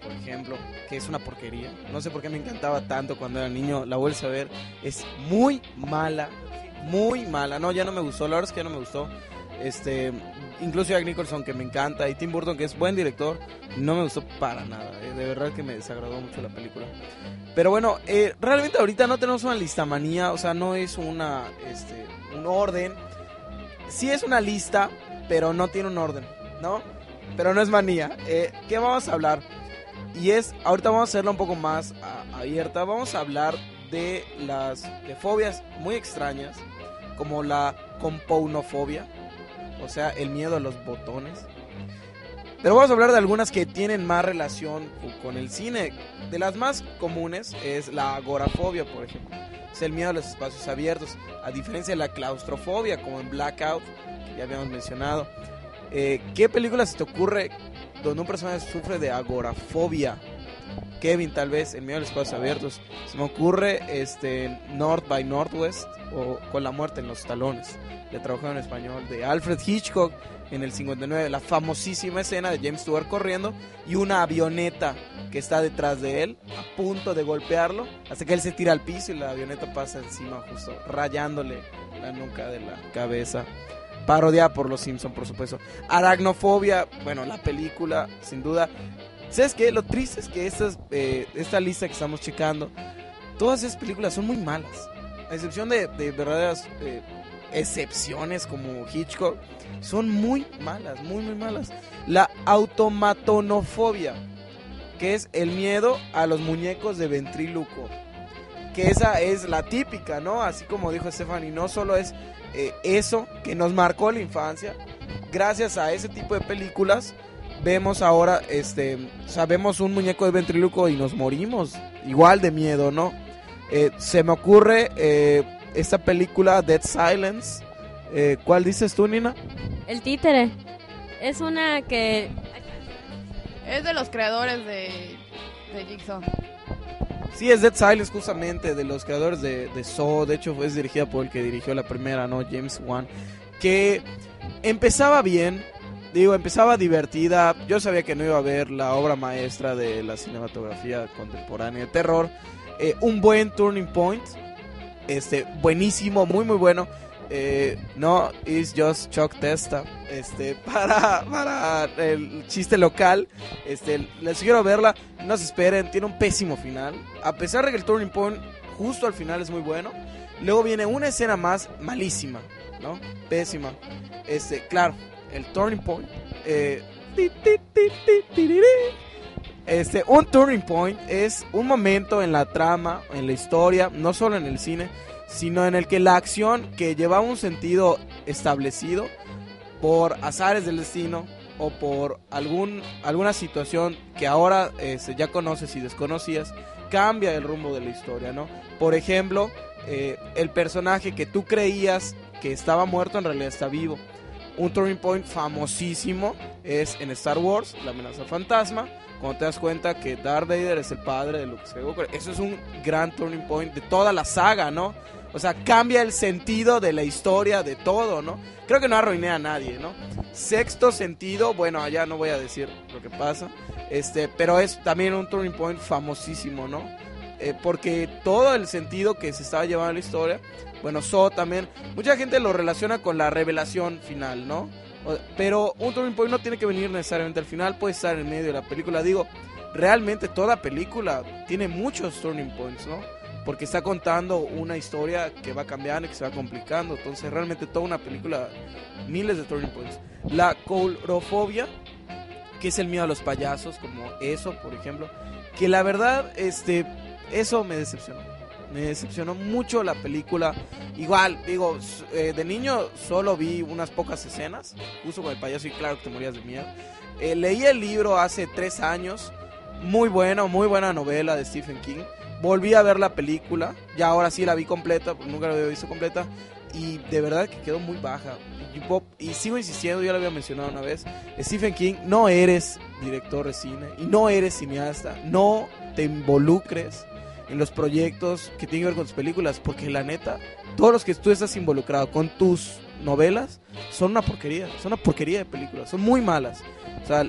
por ejemplo, que es una porquería. No sé por qué me encantaba tanto cuando era niño. La vuelves a ver, es muy mala, muy mala. No, ya no me gustó, la verdad es que ya no me gustó. Este, incluso Jack Nicholson, que me encanta, y Tim Burton, que es buen director, no me gustó para nada. eh, De verdad que me desagradó mucho la película. Pero bueno, eh, realmente ahorita no tenemos una listamanía, o sea, no es una, este, un orden. Sí es una lista, pero no tiene un orden, ¿no? pero no es manía. Eh, ¿Qué vamos a hablar? Y es, ahorita vamos a hacerla un poco más a- abierta. Vamos a hablar de las de fobias muy extrañas, como la compounofobia, o sea, el miedo a los botones. Pero vamos a hablar de algunas que tienen más relación co- con el cine. De las más comunes es la agorafobia, por ejemplo. Es el miedo a los espacios abiertos, a diferencia de la claustrofobia, como en Blackout, que ya habíamos mencionado. Eh, ¿Qué película se te ocurre donde un personaje sufre de agorafobia? Kevin, tal vez, el miedo a los espacios abiertos. Se me ocurre este North by Northwest o Con la muerte en los talones. Le trabajó en español de Alfred Hitchcock en el 59. La famosísima escena de James Stewart corriendo y una avioneta que está detrás de él a punto de golpearlo hasta que él se tira al piso y la avioneta pasa encima justo rayándole la nuca de la cabeza. Parodiada por los Simpson, por supuesto. Aracnofobia, bueno, la película, sin duda. ¿Sabes qué? Lo triste es que estas, eh, esta lista que estamos checando, todas esas películas son muy malas. A excepción de, de verdaderas eh, excepciones como Hitchcock, son muy malas, muy, muy malas. La automatonofobia, que es el miedo a los muñecos de ventríloco. Que esa es la típica, ¿no? Así como dijo Stephanie, no solo es eh, eso que nos marcó la infancia, gracias a ese tipo de películas vemos ahora, este, sabemos un muñeco de ventríloco y nos morimos, igual de miedo, ¿no? Eh, se me ocurre eh, esta película Dead Silence, eh, ¿cuál dices tú, Nina? El títere. Es una que... Es de los creadores de, de Jigsaw. Sí, es Dead Silence justamente, de los creadores de, de Saw, de hecho es dirigida por el que dirigió la primera, ¿no? James Wan, que empezaba bien, digo, empezaba divertida, yo sabía que no iba a ver la obra maestra de la cinematografía contemporánea de terror, eh, un buen turning point, este, buenísimo, muy muy bueno, eh, no, it's just Chuck Testa, este, para, para el chiste local, este, les quiero verla, no se esperen, tiene un pésimo final, a pesar de que el turning point justo al final es muy bueno, luego viene una escena más malísima, ¿no? Pésima, este, claro, el turning point, eh. Este, un turning point es un momento en la trama, en la historia, no solo en el cine, sino en el que la acción que llevaba un sentido establecido por azares del destino o por algún, alguna situación que ahora este, ya conoces y desconocías, cambia el rumbo de la historia, ¿no? Por ejemplo, eh, el personaje que tú creías que estaba muerto en realidad está vivo. Un turning point famosísimo es en Star Wars, la amenaza fantasma, cuando te das cuenta que Darth Vader es el padre de Luke Skywalker. Eso es un gran turning point de toda la saga, ¿no? O sea, cambia el sentido de la historia, de todo, ¿no? Creo que no arruiné a nadie, ¿no? Sexto sentido, bueno, allá no voy a decir lo que pasa, este, pero es también un turning point famosísimo, ¿no? Eh, porque todo el sentido que se estaba llevando la historia, bueno, So también, mucha gente lo relaciona con la revelación final, ¿no? Pero un turning point no tiene que venir necesariamente al final, puede estar en medio de la película. Digo, realmente toda película tiene muchos turning points, ¿no? Porque está contando una historia que va cambiando y que se va complicando. Entonces, realmente toda una película, miles de turning points. La coulrofobia, que es el miedo a los payasos, como eso, por ejemplo. Que la verdad, este, eso me decepcionó. Me decepcionó mucho la película. Igual, digo, eh, de niño solo vi unas pocas escenas, justo con el payaso y claro que te morías de miedo. Eh, leí el libro hace tres años, muy bueno, muy buena novela de Stephen King. Volví a ver la película, ya ahora sí la vi completa, nunca la había visto completa, y de verdad que quedó muy baja. Y, y sigo insistiendo, ya lo había mencionado una vez, Stephen King, no eres director de cine y no eres cineasta, no te involucres en los proyectos que tienen que ver con tus películas, porque la neta, todos los que tú estás involucrado con tus novelas son una porquería, son una porquería de películas, son muy malas. O sea,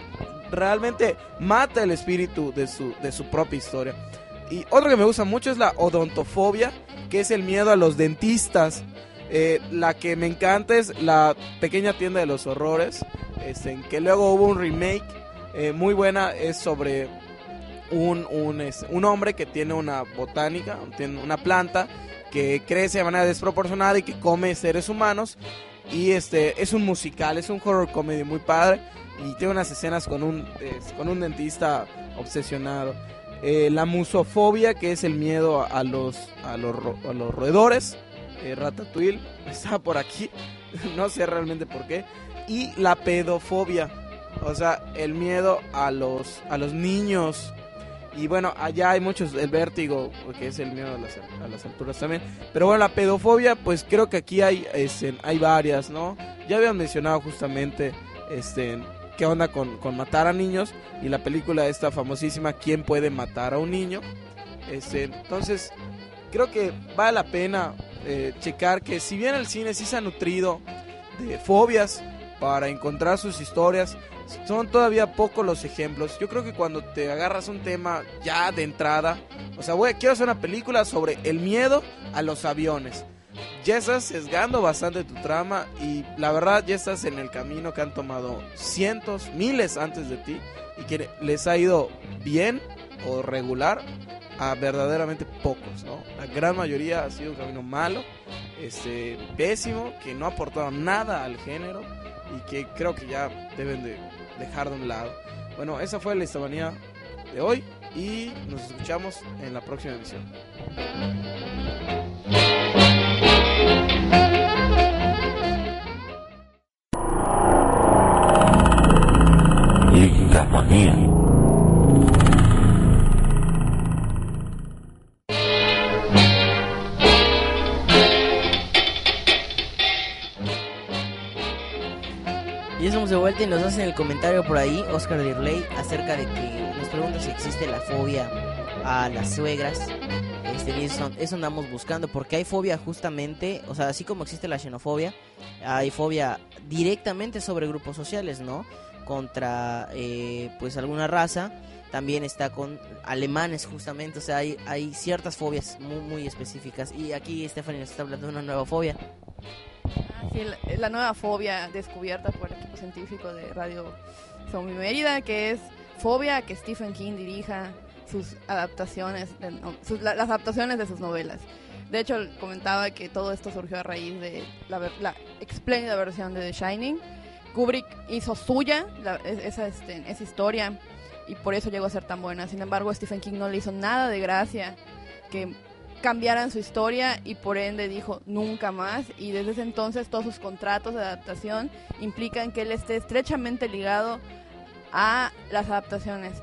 realmente mata el espíritu de su, de su propia historia. Y otro que me gusta mucho es la odontofobia, que es el miedo a los dentistas. Eh, la que me encanta es la pequeña tienda de los horrores, este, en que luego hubo un remake eh, muy buena, es sobre un, un, un hombre que tiene una botánica, tiene una planta que crece de manera desproporcionada y que come seres humanos. Y este es un musical, es un horror comedy muy padre. y tiene unas escenas con un, con un dentista obsesionado. Eh, la musofobia, que es el miedo a, los, a, los, a los roedores. Eh, Ratatouille está por aquí, no sé realmente por qué. Y la pedofobia, o sea, el miedo a los, a los niños. Y bueno, allá hay muchos, el vértigo, que es el miedo a las, a las alturas también. Pero bueno, la pedofobia, pues creo que aquí hay, este, hay varias, ¿no? Ya habían mencionado justamente, este, qué onda con, con matar a niños. Y la película esta famosísima, ¿Quién puede matar a un niño? Este, entonces, creo que vale la pena eh, checar que si bien el cine sí se ha nutrido de fobias para encontrar sus historias, son todavía pocos los ejemplos. Yo creo que cuando te agarras un tema ya de entrada, o sea, güey, quiero hacer una película sobre el miedo a los aviones. Ya estás sesgando bastante tu trama y la verdad ya estás en el camino que han tomado cientos, miles antes de ti y que les ha ido bien o regular a verdaderamente pocos. La gran mayoría ha sido un camino malo, este, pésimo, que no ha aportado nada al género y que creo que ya deben de dejar de un lado. Bueno, esa fue la histomanía de hoy y nos escuchamos en la próxima emisión. Y nos hacen el comentario por ahí, Oscar Dirley, acerca de que nos pregunta si existe la fobia a las suegras. Este, eso, eso andamos buscando, porque hay fobia justamente, o sea, así como existe la xenofobia, hay fobia directamente sobre grupos sociales, ¿no? Contra, eh, pues, alguna raza. También está con alemanes, justamente, o sea, hay, hay ciertas fobias muy, muy específicas. Y aquí Stephanie nos está hablando de una nueva fobia. Sí, la, la nueva fobia descubierta por el equipo científico de Radio Zombie Mérida, que es fobia que Stephen King dirija sus adaptaciones, de no- sus- la- las adaptaciones de sus novelas. De hecho, comentaba que todo esto surgió a raíz de la, la espléndida versión de The Shining. Kubrick hizo suya la- es- esa, este, esa historia y por eso llegó a ser tan buena. Sin embargo, Stephen King no le hizo nada de gracia que cambiaran su historia y por ende dijo nunca más y desde ese entonces todos sus contratos de adaptación implican que él esté estrechamente ligado a las adaptaciones.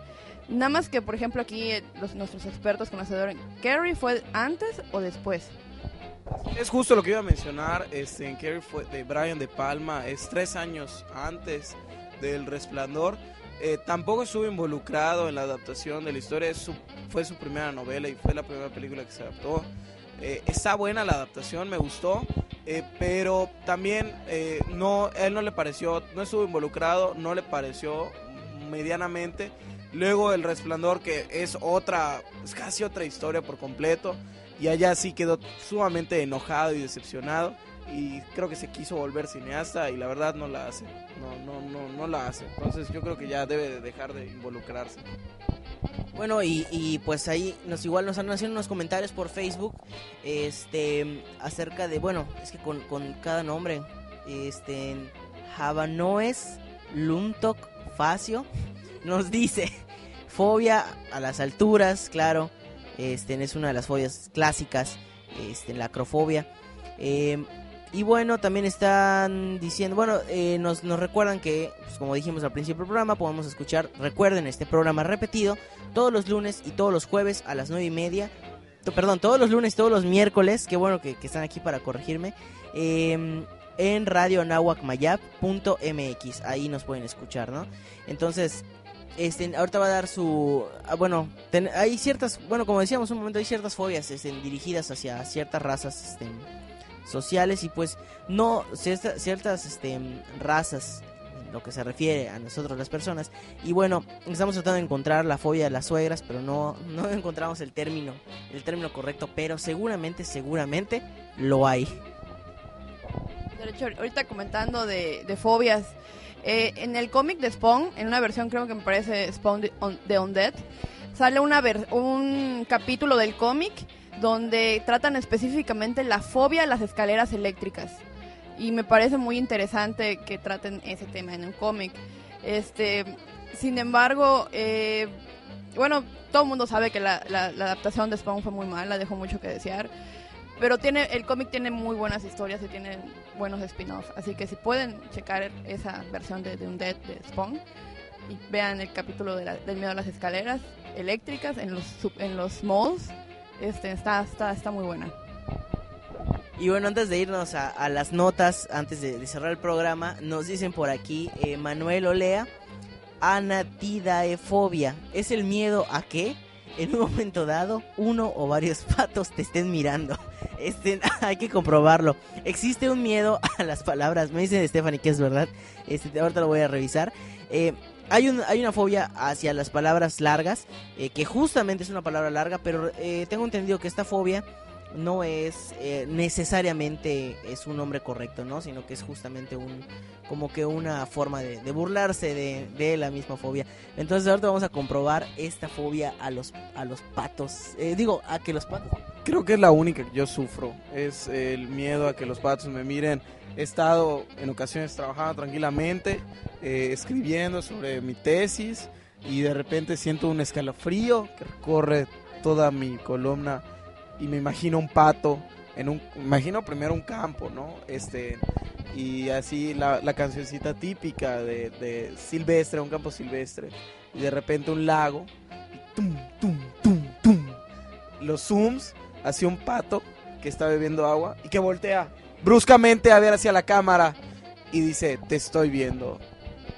Nada más que, por ejemplo, aquí eh, los, nuestros expertos conocedores, ¿Carrie fue antes o después? Es justo lo que iba a mencionar, este, en fue de Brian De Palma, es tres años antes del Resplandor. Eh, tampoco estuvo involucrado en la adaptación de la historia, fue su primera novela y fue la primera película que se adaptó. Eh, está buena la adaptación, me gustó, eh, pero también no, él no le pareció, no estuvo involucrado, no le pareció medianamente. Luego El Resplandor, que es otra, es casi otra historia por completo. Y allá sí quedó sumamente enojado y decepcionado. Y creo que se quiso volver cineasta y la verdad no la hace. No, no, no, no la hace. Entonces yo creo que ya debe de dejar de involucrarse. Bueno, y, y pues ahí nos igual nos han haciendo unos comentarios por Facebook este acerca de, bueno, es que con, con cada nombre, este Javanoes Luntok Facio nos dice fobia a las alturas, claro, este es una de las fobias clásicas, este la acrofobia. Eh, y bueno, también están diciendo, bueno, eh, nos, nos recuerdan que, pues, como dijimos al principio del programa, podemos escuchar, recuerden este programa repetido todos los lunes y todos los jueves a las nueve y media. Perdón, todos los lunes y todos los miércoles, qué bueno que, que están aquí para corregirme, eh, en radionahuacmayap.mx, ahí nos pueden escuchar, ¿no? Entonces, este, ahorita va a dar su, ah, bueno, ten- hay ciertas, bueno, como decíamos un momento, hay ciertas fobias este, dirigidas hacia ciertas razas este, sociales y pues no, cierta- ciertas este, razas lo que se refiere a nosotros las personas y bueno, estamos tratando de encontrar la fobia de las suegras, pero no, no encontramos el término, el término correcto, pero seguramente, seguramente lo hay. De ahorita comentando de, de fobias, eh, en el cómic de Spawn, en una versión creo que me parece Spawn de Undead, sale una ver- un capítulo del cómic donde tratan específicamente la fobia a las escaleras eléctricas. Y me parece muy interesante que traten ese tema en un cómic. Este, sin embargo, eh, bueno, todo el mundo sabe que la, adaptación de Spawn fue muy mala, dejó mucho que desear. Pero tiene, el cómic tiene muy buenas historias y tiene buenos spin-offs. Así que si pueden checar esa versión de, de Undead de Spawn y vean el capítulo de la- del miedo a las escaleras eléctricas en los, en los malls, este, está, está, está muy buena. Y bueno, antes de irnos a, las notas, antes de, cerrar el programa, nos dicen por aquí, eh, Manuel Olea, anatidaefobia. ¿Es el miedo a que en un momento dado uno o varios patos te estén mirando? Este, hay que comprobarlo. Existe un miedo a las palabras. Me dice Stephanie que es verdad. Este, ahorita lo voy a revisar. Eh, hay, un, hay una fobia hacia las palabras largas, eh, que justamente es una palabra larga, pero eh, tengo entendido que esta fobia no es eh, necesariamente es un nombre correcto, ¿no? Sino que es justamente un como que una forma de, de burlarse de, de la misma fobia. Entonces ahorita vamos a comprobar esta fobia a los a los patos. Eh, digo, a que los patos. Creo que es la única que yo sufro. Es el miedo a que los patos me miren. He estado en ocasiones trabajando tranquilamente, eh, escribiendo sobre mi tesis y de repente siento un escalofrío que recorre toda mi columna y me imagino un pato en un imagino primero un campo, ¿no? Este y así la, la cancioncita típica de, silvestre, un campo silvestre y de repente un lago tum tum tum tum los zooms hacia un pato que está bebiendo agua y que voltea bruscamente a ver hacia la cámara y dice, te estoy viendo.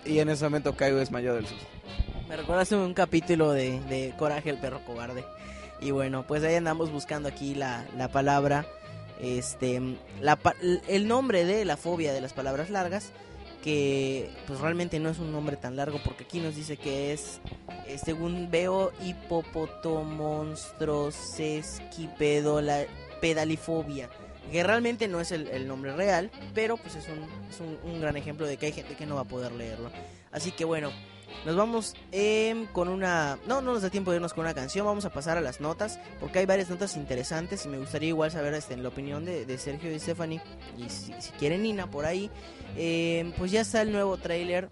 Y en ese momento caigo desmayado del susto. Me recordaste un capítulo de, de Coraje el perro cobarde. Y bueno, pues ahí andamos buscando aquí la, la palabra, este, la, el nombre de la fobia de las palabras largas, que pues realmente no es un nombre tan largo porque aquí nos dice que es, eh, según veo, hipopotomonstrosesquipedola pedalifobia. Que realmente no es el, nombre real, pero pues es, un, es un, gran ejemplo de que hay gente que no va a poder leerlo. Así que bueno, nos vamos em, con una... No, no nos da tiempo de irnos con una canción, vamos a pasar a las notas, porque hay varias notas interesantes y me gustaría igual saber este, la opinión de, Sergio y Stephanie, y si, si quieren Nina por ahí. Em, pues ya está el nuevo tráiler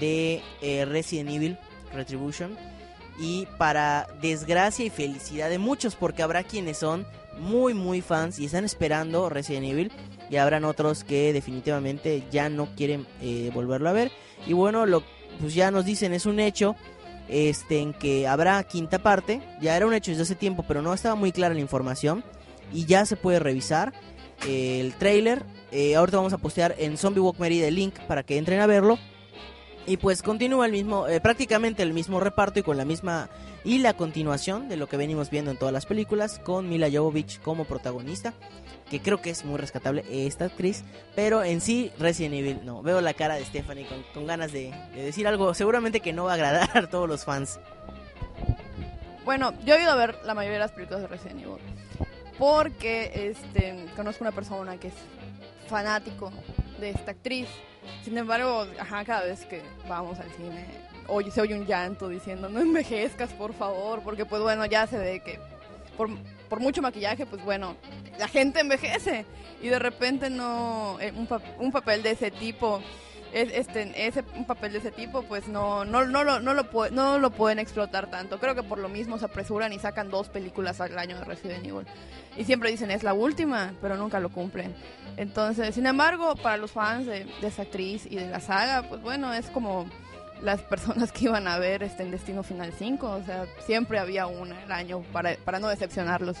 de eh, Resident Evil Retribution. Y para desgracia y felicidad de muchos, porque habrá quienes son muy, muy fans y están esperando Resident Evil. Y habrán otros que definitivamente ya no quieren eh, volverlo a ver. Y bueno, lo pues ya nos dicen, es un hecho este en que habrá quinta parte. Ya era un hecho desde hace tiempo, pero no estaba muy clara la información. Y ya se puede revisar eh, el trailer. Eh, ahorita vamos a postear en Zombie Walk Merida el link para que entren a verlo. Y pues continúa el mismo, eh, prácticamente el mismo reparto y con la misma y la continuación de lo que venimos viendo en todas las películas con Mila Jovovich como protagonista, que creo que es muy rescatable esta actriz, pero en sí Resident Evil no. Veo la cara de Stephanie con, ganas de, de decir algo, seguramente que no va a agradar a todos los fans. Bueno, yo he ido a ver la mayoría de las películas de Resident Evil. Porque este, conozco una persona que es fanático de esta actriz. Sin embargo, ajá, cada vez que vamos al cine, oye, se oye un llanto diciendo, no envejezcas, por favor. Porque, pues bueno, ya se ve que por, por mucho maquillaje, pues bueno, la gente envejece. Y de repente no. eh, un, pa- un papel de ese tipo es, este, ese, un papel de ese tipo, pues no, no, no, lo, no, lo, pueden explotar tanto. Creo que por lo mismo se apresuran y sacan dos películas al año de Resident Evil. Y siempre dicen es la última, pero nunca lo cumplen. Entonces, sin embargo, para los fans de, esa actriz y de la saga, pues bueno, es como las personas que iban a ver este, en Destino Final 5. O sea, siempre había una al año para, para no decepcionarlos.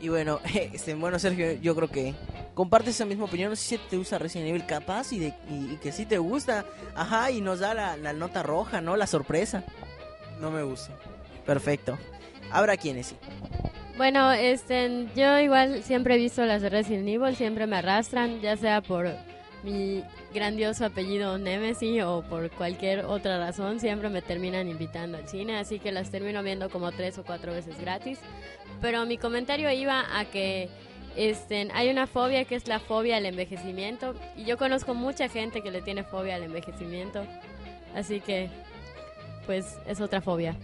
Y bueno, este, bueno Sergio, yo creo que compartes esa misma opinión. No sé si te gusta Resident Evil capaz y, de, y, y que sí te gusta. Ajá, y nos da la, la nota roja, ¿no? La sorpresa. No me gusta. Perfecto. Habrá quienes sí. Bueno, este, yo igual siempre he visto las de Resident Evil, siempre me arrastran, ya sea por mi grandioso apellido Nemesis o por cualquier otra razón, siempre me terminan invitando al cine, así que las termino viendo como tres o cuatro veces gratis. Pero mi comentario iba a que este, hay una fobia que es la fobia al envejecimiento y yo conozco mucha gente que le tiene fobia al envejecimiento, así que pues es otra fobia.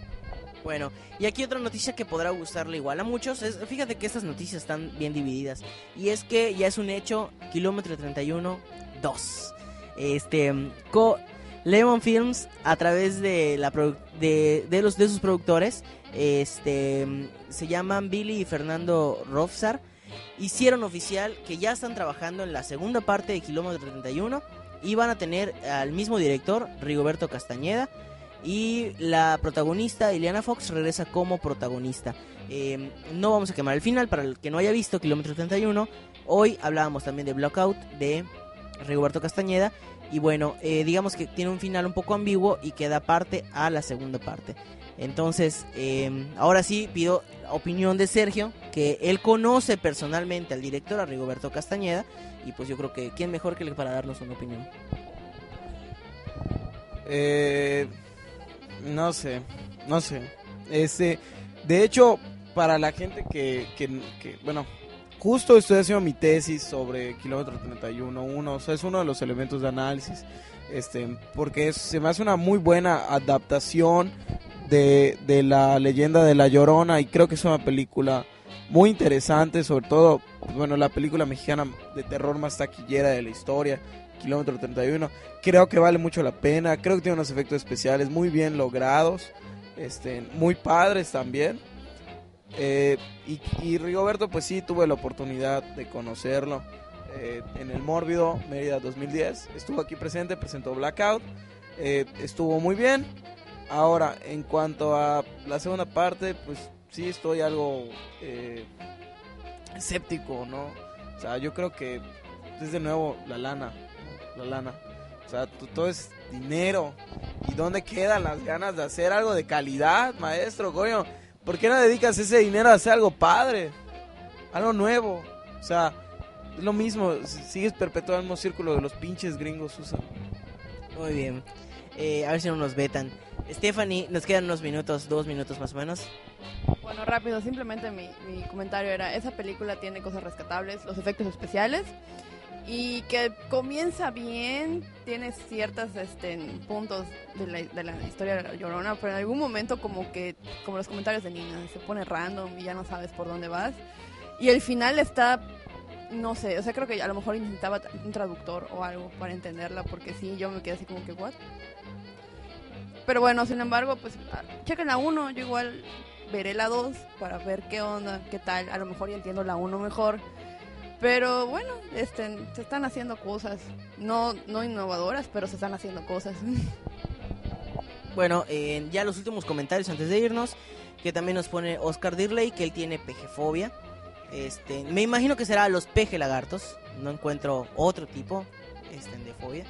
Bueno, y aquí otra noticia que podrá gustarle igual a muchos. Es, fíjate que estas noticias están bien divididas. Y es que ya es un hecho, kilómetro 31, 2. Este, co- Lemon Films a través de la de, de los de sus productores, este se llaman Billy y Fernando Rofsar, hicieron oficial que ya están trabajando en la segunda parte de Kilómetro 31 y van a tener al mismo director, Rigoberto Castañeda, y la protagonista, Ileana Fox, regresa como protagonista. Eh, no vamos a quemar el final, para el que no haya visto Kilómetro 31, hoy hablábamos también de Blockout de Rigoberto Castañeda, y bueno, eh, digamos que tiene un final un poco ambiguo y que da parte a la segunda parte. Entonces, eh, ahora sí pido opinión de Sergio, que él conoce personalmente al director, a Rigoberto Castañeda, y pues yo creo que quién mejor que él para darnos una opinión. Eh, no sé, no sé. Este, de hecho, para la gente que, que, bueno, justo estoy haciendo mi tesis sobre kilómetro 31, uno, o sea, es uno de los elementos de análisis, este, porque se me hace una muy buena adaptación de, de la leyenda de La Llorona y creo que es una película muy interesante, sobre todo, bueno, la película mexicana de terror más taquillera de la historia, kilómetro 31 creo que vale mucho la pena. Creo que tiene unos efectos especiales muy bien logrados, este, muy padres también. Eh, y, y Rigoberto, pues sí, tuve la oportunidad de conocerlo eh, en el Mórbido Mérida 2010. Estuvo aquí presente, presentó Blackout. eh, estuvo muy bien. Ahora, en cuanto a la segunda parte, pues sí estoy algo eh, escéptico, ¿no? O sea, yo creo que es de nuevo la lana, la lana. O sea, todo es dinero. ¿Y dónde quedan las ganas de hacer algo de calidad, maestro? Coño, ¿por qué no dedicas ese dinero a hacer algo padre? Algo nuevo. O sea, es lo mismo. Sigues perpetuando el mismo círculo de los pinches gringos usan. Muy bien. Eh, a ver si no nos vetan. Stephanie, nos quedan unos minutos, dos minutos más o menos. Bueno, rápido, simplemente mi, comentario era, esa película tiene cosas rescatables, los efectos especiales, y que comienza bien, tiene ciertos este, puntos de la, de la historia de la Llorona, pero en algún momento como que, como los comentarios de Nina, se pone random y ya no sabes por dónde vas, y el final está, no sé, o sea, creo que a lo mejor necesitaba un traductor o algo para entenderla, porque sí, yo me quedé así como que, ¿what? Pero bueno, sin embargo, pues ah, chequen la 1, yo igual veré la 2 para ver qué onda, qué tal. A lo mejor ya entiendo la 1 mejor. Pero bueno, este, se están haciendo cosas. No, no innovadoras, pero se están haciendo cosas. Bueno, eh, ya los últimos comentarios antes de irnos, que también nos pone Oscar Dirley, que él tiene pejefobia. Este, me imagino que será los peje lagartos, no encuentro otro tipo este, de fobia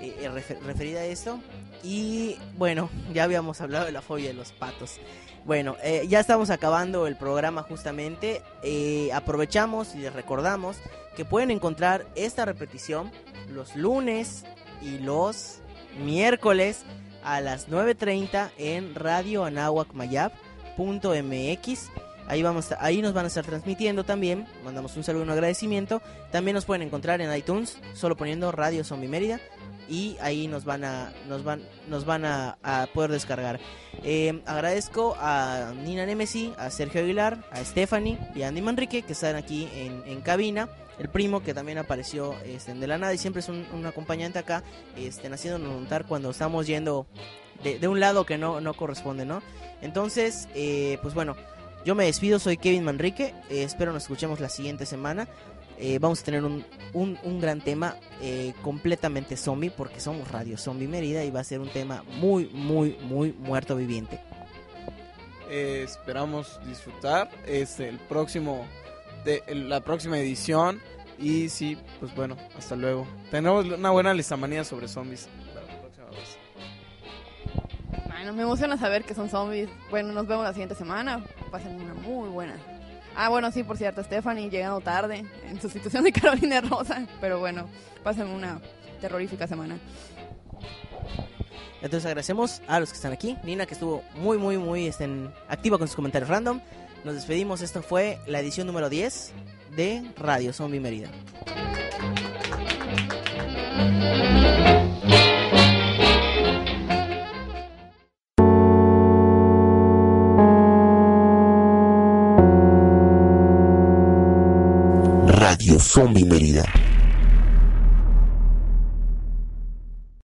eh, eh, refer- referida a esto. Y bueno, ya habíamos hablado de la fobia de los patos. Bueno, eh, ya estamos acabando el programa justamente. Eh, aprovechamos y les recordamos que pueden encontrar esta repetición los lunes y los miércoles a las 9.30 en Radio Mayab.mx. Ahí, vamos ahí nos van a estar transmitiendo también. Mandamos un saludo y un agradecimiento. También nos pueden encontrar en iTunes, solo poniendo Radio Zombie Mérida. Y ahí nos van a, nos van, nos van a, poder descargar. Eh, agradezco a Nina Nemesi, a Sergio Aguilar, a Stephanie y a Andy Manrique que están aquí en, cabina. El primo que también apareció este, de la nada y siempre es un, acompañante acá, este, haciéndonos notar cuando estamos yendo de, de un lado que no, no corresponde, ¿no? Entonces, eh, pues bueno, yo me despido, soy Kevin Manrique, eh, espero nos escuchemos la siguiente semana. Eh, vamos a tener un, un, un gran tema eh, completamente zombie, porque somos Radio Zombie Mérida y va a ser un tema muy, muy, muy muerto viviente. Eh, esperamos disfrutar este el próximo de el- la próxima edición y sí pues bueno hasta luego tenemos una buena listamanía sobre zombies la próxima vez bueno, me emociona saber que son zombies. Bueno, nos vemos la siguiente semana. Pasen una muy buena. Ah, bueno, sí, por cierto, Stephanie llegando tarde en sustitución de Carolina Rosa. Pero bueno, pasen una terrorífica semana. Entonces agradecemos a los que están aquí. Nina que estuvo muy, muy, muy este, activa con sus comentarios random. Nos despedimos. Esto fue la edición número 10 de Radio Zombie Mérida. Radio Zombie Mérida.